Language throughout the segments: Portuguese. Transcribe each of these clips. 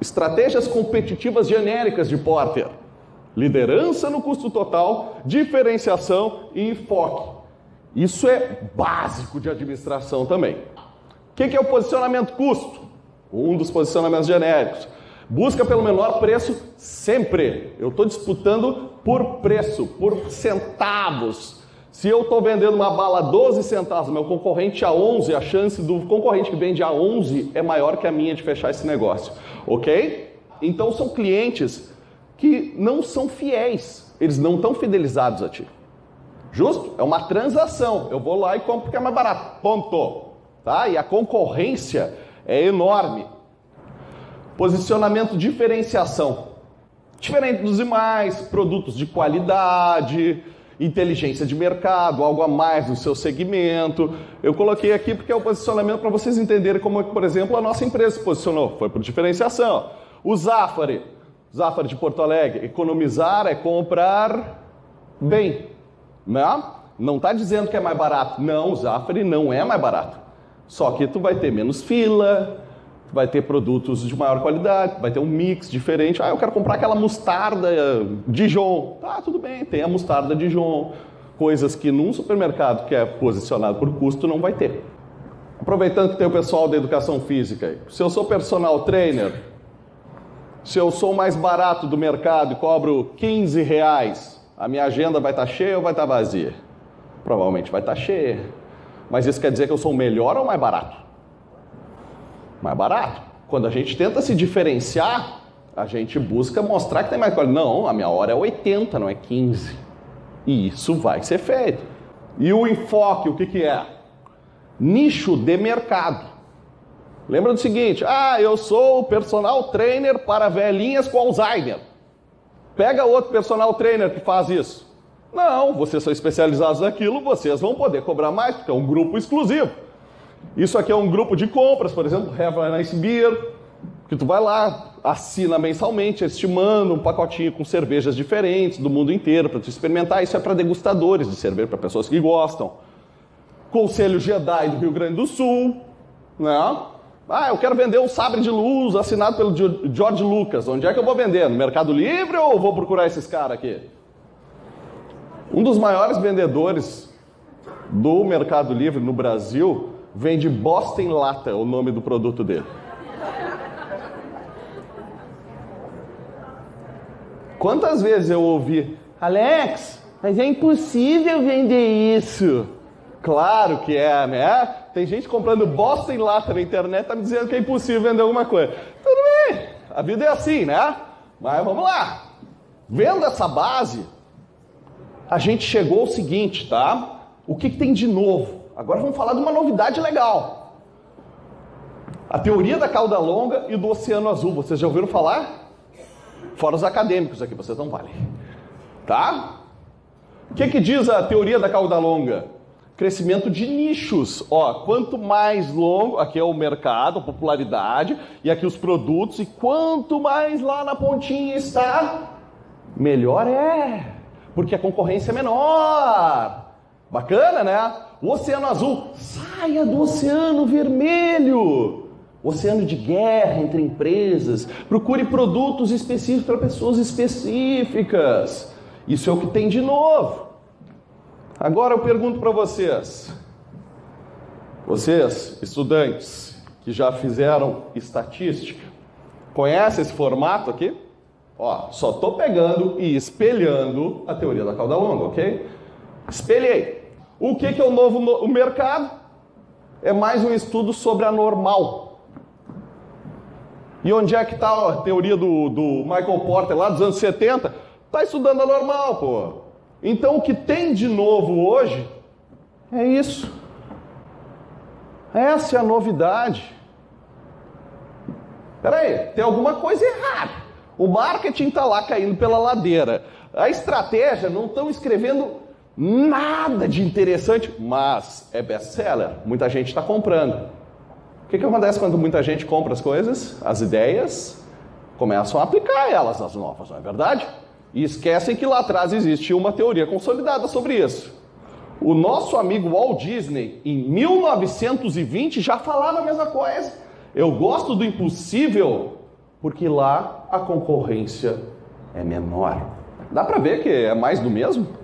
Estratégias competitivas genéricas de Porter. Liderança no custo total, diferenciação e enfoque. Isso é básico de administração também. O que é o posicionamento custo? Um dos posicionamentos genéricos. Busca pelo menor preço sempre. Eu estou disputando por preço, por centavos. Se eu estou vendendo uma bala a 12 centavos, meu concorrente a 11, a chance do concorrente que vende a 11 é maior que a minha de fechar esse negócio. Ok? Então são clientes que não são fiéis, eles não estão fidelizados a ti. Justo? É uma transação. Eu vou lá e compro porque é mais barato. Ponto. Tá? E a concorrência é enorme. Posicionamento diferenciação. Diferente dos demais, produtos de qualidade, inteligência de mercado, algo a mais no seu segmento. Eu coloquei aqui porque é o posicionamento para vocês entenderem como, por exemplo, a nossa empresa se posicionou. Foi por diferenciação. O Zafari, Zafari de Porto Alegre, economizar é comprar bem. Né? Não está dizendo que é mais barato. Não, o Zafari não é mais barato. Só que tu vai ter menos fila, vai ter produtos de maior qualidade, vai ter um mix diferente. Ah, eu quero comprar aquela mostarda Dijon. Tá, tudo bem, tem a mostarda Dijon. Coisas que num supermercado que é posicionado por custo não vai ter. Aproveitando que tem o pessoal da educação física, se eu sou personal trainer, se eu sou mais barato do mercado e cobro 15 reais, a minha agenda vai estar tá cheia ou vai estar tá vazia? Provavelmente vai estar tá cheia. Mas isso quer dizer que eu sou melhor ou mais barato? Mais barato. Quando a gente tenta se diferenciar, a gente busca mostrar que tem mais qualidade. Não, a minha hora é 80, não é 15. E isso vai ser feito. E o enfoque, o que, que é? Nicho de mercado. Lembra do seguinte: ah, eu sou o personal trainer para velhinhas com Alzheimer. Pega outro personal trainer que faz isso. Não, vocês são especializados naquilo, vocês vão poder cobrar mais, porque é um grupo exclusivo. Isso aqui é um grupo de compras, por exemplo, Have a Nice Beer, que tu vai lá, assina mensalmente, estimando um pacotinho com cervejas diferentes do mundo inteiro para tu experimentar. Isso é para degustadores de cerveja, para pessoas que gostam. Conselho Jedi do Rio Grande do Sul, né? Ah, eu quero vender um sabre de luz assinado pelo George Lucas. Onde é que eu vou vender? No Mercado Livre ou vou procurar esses caras aqui? Um dos maiores vendedores do Mercado Livre no Brasil vende Boston Lata, o nome do produto dele. Quantas vezes eu ouvi, Alex, mas é impossível vender isso. Claro que é, né? Tem gente comprando Boston Lata na internet, tá me dizendo que é impossível vender alguma coisa. Tudo bem, a vida é assim, né? Mas vamos lá. Vendo essa base, a gente chegou ao seguinte, tá? O que, que tem de novo? Agora vamos falar de uma novidade legal. A teoria da cauda longa e do oceano azul. Vocês já ouviram falar? Fora os acadêmicos aqui, vocês não valem. Tá? O que, que diz a teoria da cauda longa? Crescimento de nichos. Ó, quanto mais longo, aqui é o mercado, a popularidade, e aqui os produtos, e quanto mais lá na pontinha está, melhor é. Porque a concorrência é menor. Bacana, né? O oceano azul, saia do oceano vermelho. Oceano de guerra entre empresas. Procure produtos específicos para pessoas específicas. Isso é o que tem de novo. Agora eu pergunto para vocês. Vocês, estudantes que já fizeram estatística, conhecem esse formato aqui? Ó, só estou pegando e espelhando a teoria da cauda longa, ok? Espelhei. O que, que é o novo o mercado? É mais um estudo sobre a normal. E onde é que está a teoria do, do Michael Porter lá dos anos 70? Está estudando a normal, pô. Então o que tem de novo hoje é isso. Essa é a novidade. Peraí, tem alguma coisa errada. O marketing está lá caindo pela ladeira. A estratégia não estão escrevendo Nada de interessante, mas é best-seller. Muita gente está comprando. O que, que acontece quando muita gente compra as coisas? As ideias começam a aplicar elas, as novas, não é verdade? E esquecem que lá atrás existe uma teoria consolidada sobre isso. O nosso amigo Walt Disney, em 1920, já falava a mesma coisa. Eu gosto do impossível Porque lá a concorrência é menor. Dá para ver que é mais do mesmo?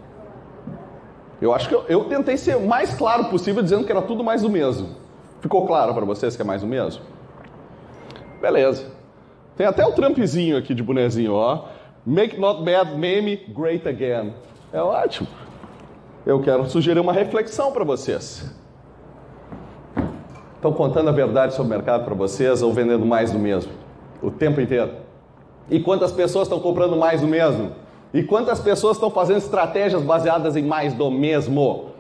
Eu acho que eu, eu, tentei ser o mais claro possível dizendo que era tudo mais do mesmo. Ficou claro para vocês que é mais do mesmo? Beleza. Tem até o Trumpzinho aqui de bonezinho, ó. Make not bad meme great again. É ótimo. Eu quero sugerir uma reflexão para vocês. Estão contando a verdade sobre o mercado para vocês ou vendendo mais do mesmo? O tempo inteiro. E quantas pessoas estão comprando mais do mesmo? E quantas pessoas estão fazendo estratégias baseadas em mais do mesmo?